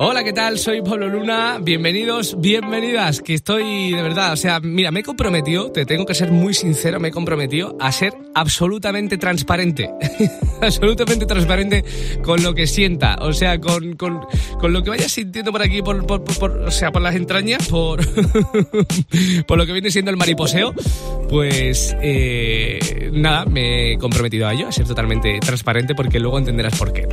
Hola, ¿qué tal? Soy Pablo Luna. Bienvenidos, bienvenidas. Que estoy de verdad, o sea, mira, me he comprometido, te tengo que ser muy sincero, me he comprometido a ser absolutamente transparente. absolutamente transparente con lo que sienta, o sea, con, con, con lo que vaya sintiendo por aquí, por, por, por, o sea, por las entrañas, por, por lo que viene siendo el mariposeo. Pues eh, nada, me he comprometido a ello, a ser totalmente transparente porque luego entenderás por qué.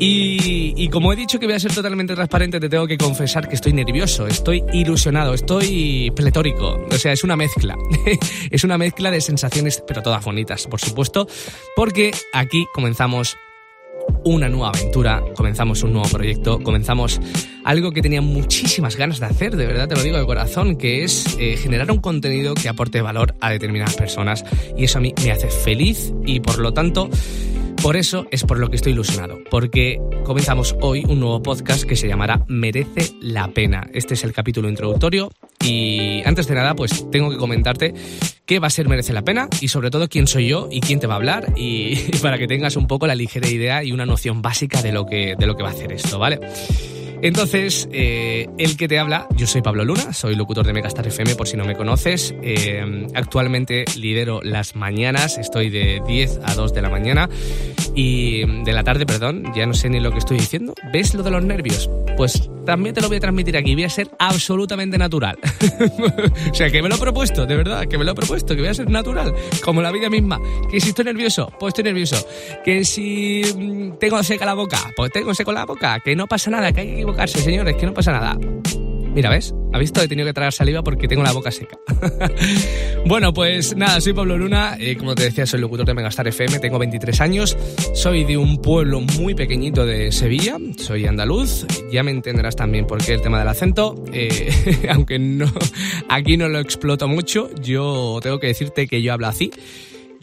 Y, y como he dicho que voy a ser totalmente transparente, transparente, te tengo que confesar que estoy nervioso, estoy ilusionado, estoy pletórico. O sea, es una mezcla. es una mezcla de sensaciones, pero todas bonitas, por supuesto, porque aquí comenzamos una nueva aventura, comenzamos un nuevo proyecto, comenzamos algo que tenía muchísimas ganas de hacer, de verdad te lo digo de corazón, que es eh, generar un contenido que aporte valor a determinadas personas y eso a mí me hace feliz y por lo tanto por eso es por lo que estoy ilusionado, porque comenzamos hoy un nuevo podcast que se llamará Merece la pena. Este es el capítulo introductorio y antes de nada pues tengo que comentarte qué va a ser Merece la pena y sobre todo quién soy yo y quién te va a hablar y, para que tengas un poco la ligera idea y una noción básica de lo que, de lo que va a hacer esto, ¿vale? Entonces, eh, el que te habla, yo soy Pablo Luna, soy locutor de Megastar FM por si no me conoces. Eh, actualmente lidero las mañanas, estoy de 10 a 2 de la mañana y de la tarde, perdón, ya no sé ni lo que estoy diciendo. ¿Ves lo de los nervios? Pues también te lo voy a transmitir aquí, voy a ser absolutamente natural. o sea, que me lo he propuesto, de verdad, que me lo he propuesto, que voy a ser natural, como la vida misma. Que si estoy nervioso, pues estoy nervioso. Que si mm, tengo seca la boca, pues tengo seco la boca. Que no pasa nada, que hay que señores, que no pasa nada. Mira, ¿ves? ¿Ha visto? He tenido que traer saliva porque tengo la boca seca. bueno, pues nada, soy Pablo Luna. Eh, como te decía, soy locutor de Megastar FM. Tengo 23 años. Soy de un pueblo muy pequeñito de Sevilla. Soy andaluz. Ya me entenderás también por qué el tema del acento. Eh, aunque no, aquí no lo exploto mucho. Yo tengo que decirte que yo hablo así.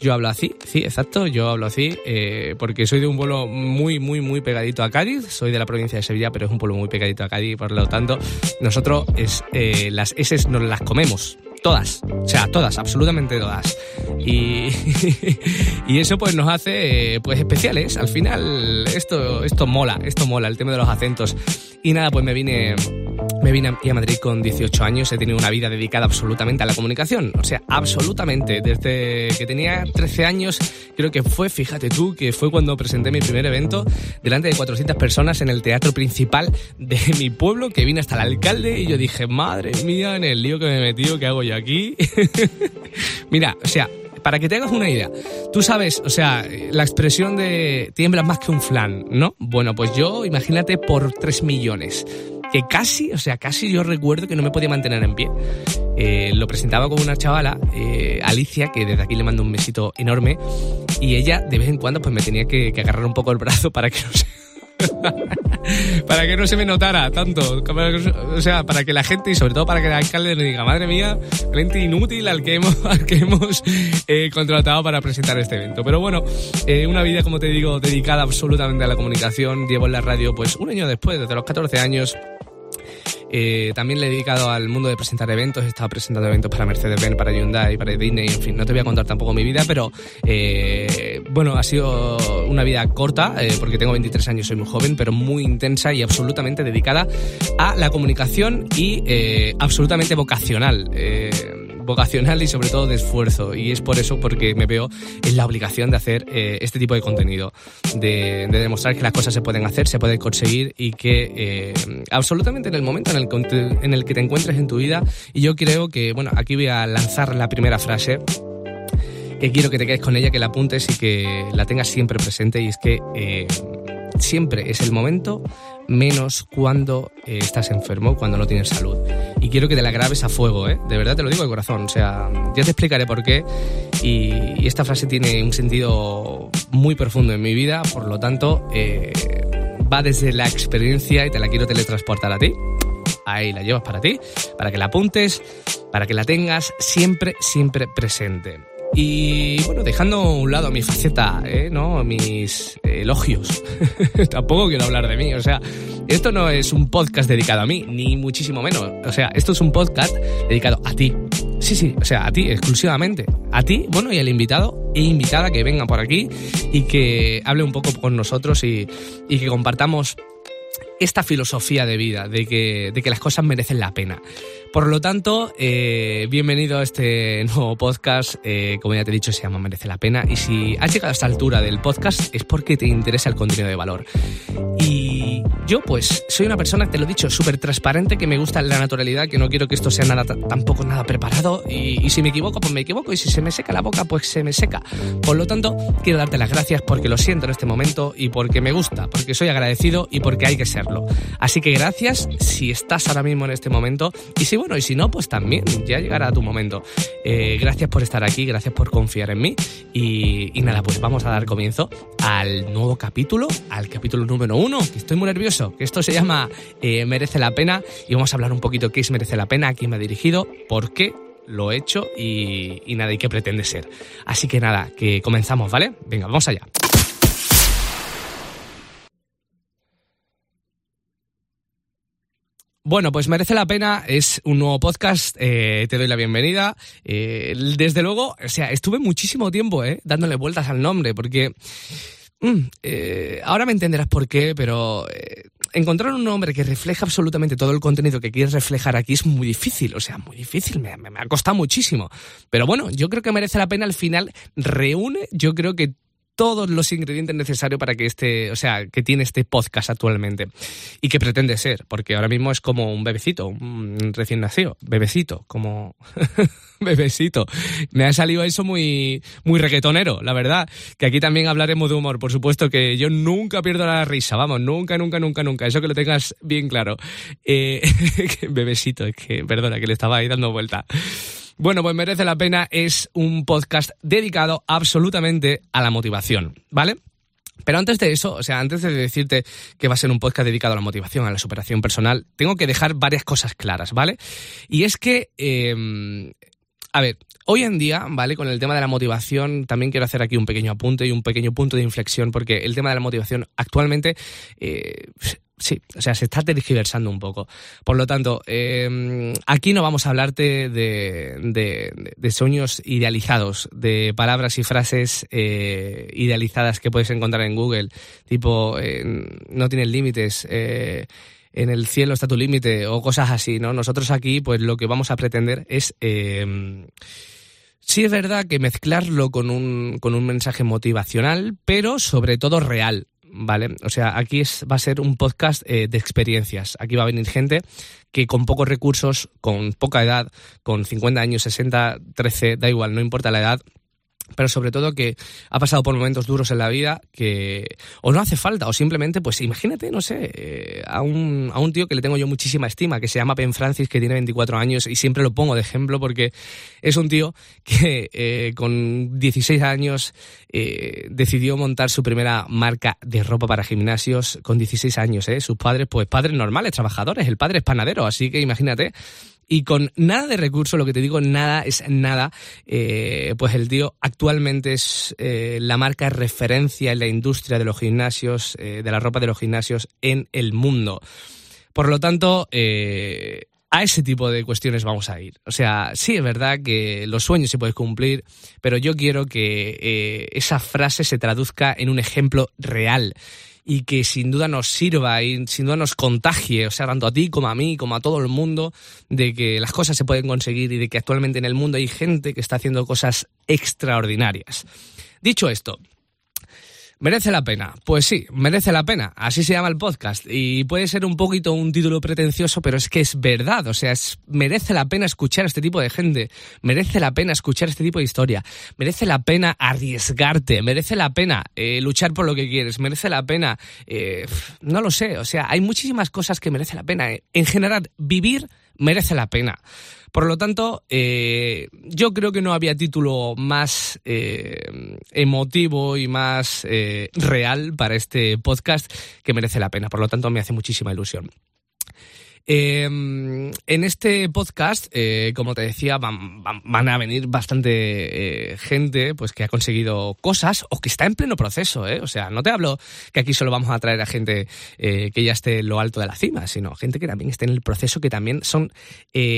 Yo hablo así, sí, exacto, yo hablo así, eh, porque soy de un pueblo muy, muy, muy pegadito a Cádiz, soy de la provincia de Sevilla, pero es un pueblo muy pegadito a Cádiz, por lo tanto, nosotros eh, las S nos las comemos, todas, o sea, todas, absolutamente todas. Y, y eso pues nos hace pues especiales. Al final esto, esto mola, esto mola, el tema de los acentos. Y nada, pues me vine me vine aquí a Madrid con 18 años, he tenido una vida dedicada absolutamente a la comunicación, o sea, absolutamente. Desde que tenía 13 años, creo que fue, fíjate tú, que fue cuando presenté mi primer evento delante de 400 personas en el teatro principal de mi pueblo, que vine hasta el alcalde y yo dije, madre mía, en el lío que me he metido, ¿qué hago yo aquí? Mira, o sea, para que te hagas una idea, tú sabes, o sea, la expresión de tiemblas más que un flan, ¿no? Bueno, pues yo, imagínate por 3 millones que casi, o sea, casi yo recuerdo que no me podía mantener en pie. Eh, lo presentaba con una chavala, eh, Alicia, que desde aquí le mando un besito enorme, y ella de vez en cuando pues me tenía que, agarrar un poco el brazo para que no se... para que no se me notara tanto, o sea, para que la gente y sobre todo para que el alcalde me diga, madre mía, cliente inútil al que hemos, al que hemos eh, contratado para presentar este evento. Pero bueno, una vida, como te digo, dedicada absolutamente a la comunicación. Llevo en la radio pues un año después, desde los 14 años, eh, también le he dedicado al mundo de presentar eventos, he estado presentando eventos para Mercedes-Benz, para Hyundai, para Disney, en fin, no te voy a contar tampoco mi vida, pero eh, bueno, ha sido una vida corta, eh, porque tengo 23 años, soy muy joven, pero muy intensa y absolutamente dedicada a la comunicación y absolutamente vocacional vocacional y sobre todo de esfuerzo. Y es por eso porque me veo en la obligación de hacer eh, este tipo de contenido, de, demostrar que las cosas se pueden hacer, se pueden conseguir y que eh, absolutamente en el momento en el, en el que te encuentres en tu vida, y yo creo que, bueno, aquí voy a lanzar la primera frase que quiero que te quedes con ella, que la apuntes y que la tengas siempre presente y es que eh, siempre es el momento menos cuando eh, estás enfermo, cuando no tienes salud. Y quiero que te la grabes a fuego, ¿eh? De verdad te lo digo de corazón. O sea, ya te explicaré por qué. Y, esta frase tiene un sentido muy profundo en mi vida, por lo tanto, eh, va desde la experiencia y te la quiero teletransportar a ti. Ahí la llevas para ti, para que la apuntes, para que la tengas siempre, siempre presente. Y bueno, dejando a un lado mi faceta, ¿eh? ¿no? mis elogios, tampoco quiero hablar de mí, o sea, esto no es un podcast dedicado a mí, ni muchísimo menos, o sea, esto es un podcast dedicado a ti. Sí, sí, o sea, a ti exclusivamente. A ti, bueno, y al invitado e invitada que venga por aquí y que hable un poco con nosotros y, y que compartamos esta filosofía de vida, de que, de que las cosas merecen la pena. Por lo tanto, eh, bienvenido a este nuevo podcast. Eh, como ya te he dicho, se llama Merece la Pena. Y si has llegado a esta altura del podcast es porque te interesa el contenido de valor. Y yo, pues, soy una persona, te lo he dicho, súper transparente, que me gusta la naturalidad, que no quiero que esto sea nada, tampoco nada preparado. Y, y si me equivoco, pues me equivoco. Y si se me seca la boca, pues se me seca. Por lo tanto, quiero darte las gracias porque lo siento en este momento y porque me gusta, porque soy agradecido y porque hay que serlo. Así que gracias si estás ahora mismo en este momento. Y si bueno, y si no, pues también ya llegará tu momento. Eh, gracias por estar aquí, gracias por confiar en mí. Y, nada, pues vamos a dar comienzo al nuevo capítulo, al capítulo número uno, que estoy muy nervioso, que esto se llama eh, Merece la Pena. Y vamos a hablar un poquito qué es Merece la Pena, a quién me ha dirigido, por qué lo he hecho y, y nada, y qué pretende ser. Así que nada, que comenzamos, ¿vale? Venga, vamos allá. Bueno, pues merece la pena, es un nuevo podcast, eh, te doy la bienvenida. Eh, desde luego, o sea, estuve muchísimo tiempo eh, dándole vueltas al nombre, porque mm, eh, ahora me entenderás por qué, pero encontrar un nombre que refleja absolutamente todo el contenido que quieres reflejar aquí es muy difícil, o sea, muy difícil, me, me ha costado muchísimo. Pero bueno, yo creo que merece la pena al final, reúne, yo creo que todos los ingredientes necesarios para que este, o sea, que tiene este podcast actualmente y que pretende ser, porque ahora mismo es como un bebecito, un recién nacido, bebecito, como bebecito. Me ha salido eso muy, muy reggaetonero, la verdad. Que aquí también hablaremos de humor, por supuesto que yo nunca pierdo la risa, vamos, nunca, nunca, nunca, nunca. Eso que lo tengas bien claro. Eh, bebecito, es que, perdona, que le estaba ahí dando vuelta. Bueno, pues merece la pena, es un podcast dedicado absolutamente a la motivación, ¿vale? Pero antes de eso, o sea, antes de decirte que va a ser un podcast dedicado a la motivación, a la superación personal, tengo que dejar varias cosas claras, ¿vale? Y es que, eh, a ver, hoy en día, ¿vale? Con el tema de la motivación, también quiero hacer aquí un pequeño apunte y un pequeño punto de inflexión, porque el tema de la motivación actualmente eh, sí, o sea, se está tergiversando un poco. Por lo tanto, eh, aquí no vamos a hablarte de, de, de, sueños idealizados, de palabras y frases eh, idealizadas que puedes encontrar en Google, tipo, eh, no tienes límites. Eh, en el cielo está tu límite o cosas así, ¿no? Nosotros aquí, pues lo que vamos a pretender es eh, Sí es verdad que mezclarlo con un mensaje motivacional, pero sobre todo real. ¿Vale? O sea, aquí es, va a ser un podcast eh, de experiencias. Aquí va a venir gente que con pocos recursos, con poca edad, con 50 años, 60, 13, da igual, no importa la edad, pero sobre todo que ha pasado por momentos duros en la vida que o no hace falta o simplemente pues imagínate no sé eh, a un, a un tío que le tengo yo muchísima estima que se llama Ben Francis que tiene 24 años y siempre lo pongo de ejemplo porque es un tío que eh, con 16 años eh, decidió montar su primera marca de ropa para gimnasios con 16 años eh sus padres pues padres normales trabajadores el padre es panadero así que imagínate y con nada de recursos, lo que te digo, nada es nada, eh, pues el tío actualmente es eh, la marca referencia en la industria de los gimnasios, eh, de la ropa de los gimnasios en el mundo. Por lo tanto, a ese tipo de cuestiones vamos a ir. O sea, sí es verdad que los sueños se pueden cumplir, pero yo quiero que esa frase se traduzca en un ejemplo real y que sin duda nos sirva y sin duda nos contagie, o sea, tanto a ti como a mí, como a todo el mundo, de que las cosas se pueden conseguir y de que actualmente en el mundo hay gente que está haciendo cosas extraordinarias. Dicho esto, ¿Merece la pena? Pues sí, merece la pena. Así se llama el podcast. Y puede ser un poquito un título pretencioso, pero es que es verdad. O sea, es, merece la pena escuchar a este tipo de gente. Merece la pena escuchar este tipo de historia. Merece la pena arriesgarte. Merece la pena eh, luchar por lo que quieres. Merece la pena... Eh, no lo sé. O sea, hay muchísimas cosas que merece la pena. En general, vivir merece la pena. Por lo tanto, eh, yo creo que no había título más eh, emotivo y más eh, real para este podcast que merece la pena. Por lo tanto, me hace muchísima ilusión. Eh, en este podcast, eh, como te decía, van, a venir bastante eh, gente pues que ha conseguido cosas o que está en pleno proceso. ¿eh? O sea, no te hablo que aquí solo vamos a traer a gente que ya esté en lo alto de la cima, sino gente que también esté en el proceso, que también son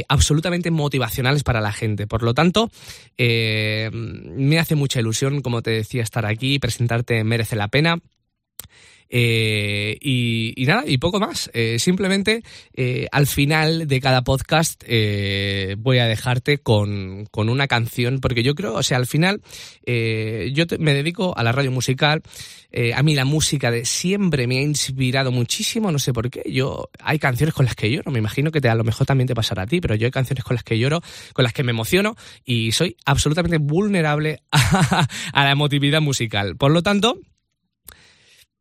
absolutamente motivacionales para la gente. Por lo tanto, me hace mucha ilusión, como te decía, estar aquí, presentarte merece la pena. Eh, y, nada, y poco más. Eh, simplemente eh, al final de cada podcast voy a dejarte con, con, una canción, porque yo creo, o sea, al final yo me dedico a la radio musical. a mí la música de siempre me ha inspirado muchísimo, no sé por qué. Yo hay canciones con las que lloro, me imagino que te, a lo mejor también te pasará a ti, pero yo hay canciones con las que lloro, con las que me emociono y soy absolutamente vulnerable a, a la emotividad musical. Por lo tanto,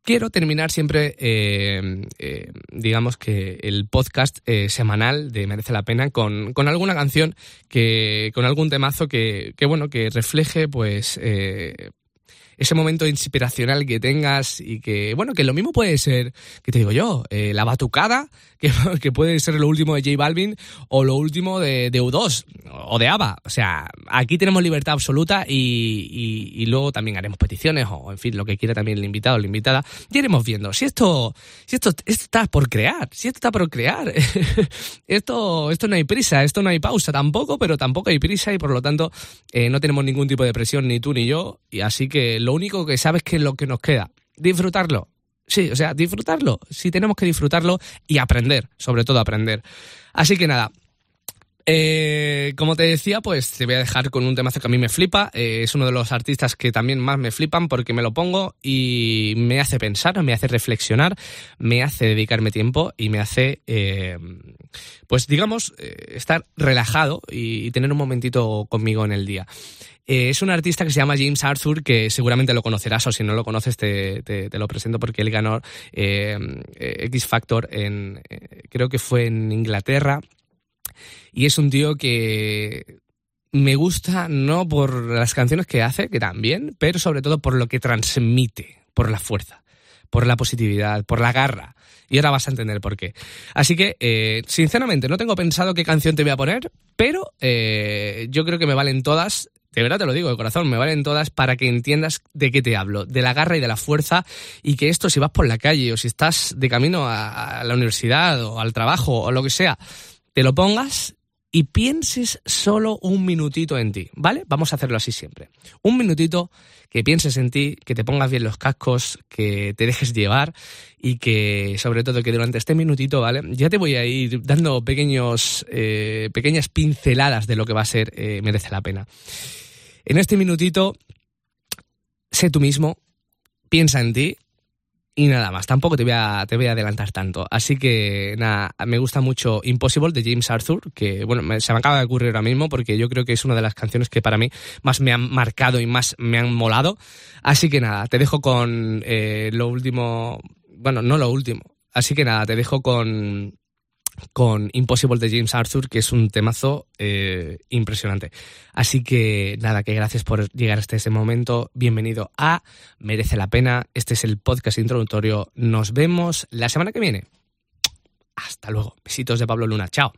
quiero terminar siempre, eh, eh, digamos que el podcast eh, semanal de Merece la Pena con, con, alguna canción que, con algún temazo que, que bueno, que refleje, pues, ese momento inspiracional que tengas y que, bueno, que lo mismo puede ser, que te digo yo, la batucada, que, que, puede ser lo último de J Balvin o lo último de, de U2 o de ABBA. O sea, aquí tenemos libertad absoluta y, luego también haremos peticiones o, en fin, lo que quiera también el invitado o la invitada. Y iremos viendo. Si esto, si esto, esto está por crear, si esto está por crear, esto, esto no hay prisa, esto no hay pausa tampoco, pero tampoco hay prisa y por lo tanto eh, no tenemos ningún tipo de presión ni tú ni yo. Y así que lo único que sabes que es lo que nos queda. Disfrutarlo. Sí, o sea, disfrutarlo. Sí, tenemos que disfrutarlo y aprender, sobre todo aprender. Así que nada, eh, como te decía, pues te voy a dejar con un temazo que a mí me flipa. Eh, es uno de los artistas que también más me flipan porque me lo pongo y me hace pensar, me hace reflexionar, me hace dedicarme tiempo y me hace, eh, pues digamos, estar relajado y, tener un momentito conmigo en el día. es un artista que se llama James Arthur, que seguramente lo conocerás o si no lo conoces te, te lo presento porque él ganó X Factor en, creo que fue en Inglaterra y es un tío que me gusta no por las canciones que hace, que también, pero sobre todo por lo que transmite, por la fuerza, por la positividad, por la garra. Y ahora vas a entender por qué. Así que, eh, sinceramente, no tengo pensado qué canción te voy a poner, pero eh, yo creo que me valen todas de verdad te lo digo de corazón, me valen todas para que entiendas de qué te hablo, de la garra y de la fuerza y que esto si vas por la calle o si estás de camino a la universidad o al trabajo o lo que sea, te lo pongas y pienses solo un minutito en ti, ¿vale? Vamos a hacerlo así siempre. Un minutito que pienses en ti, que te pongas bien los cascos, que te dejes llevar y que sobre todo que durante este minutito, ¿vale? Ya te voy a ir dando pequeños, eh, pequeñas pinceladas de lo que va a ser eh, Merece la Pena. En este minutito, sé tú mismo, piensa en ti, y nada más, tampoco te voy, a, te voy a adelantar tanto. Así que nada, me gusta mucho Impossible de James Arthur, que bueno, se me acaba de ocurrir ahora mismo porque yo creo que es una de las canciones que para mí más me han marcado y más me han molado. Así que nada, te dejo con eh, lo último, bueno, no lo último. Así que nada, te dejo con con Impossible de James Arthur, que es un temazo eh, impresionante. Así que nada, que gracias por llegar hasta ese momento. Bienvenido a Merece la Pena. Este es el podcast introductorio. Nos vemos la semana que viene. Hasta luego. Besitos de Pablo Luna. Chao.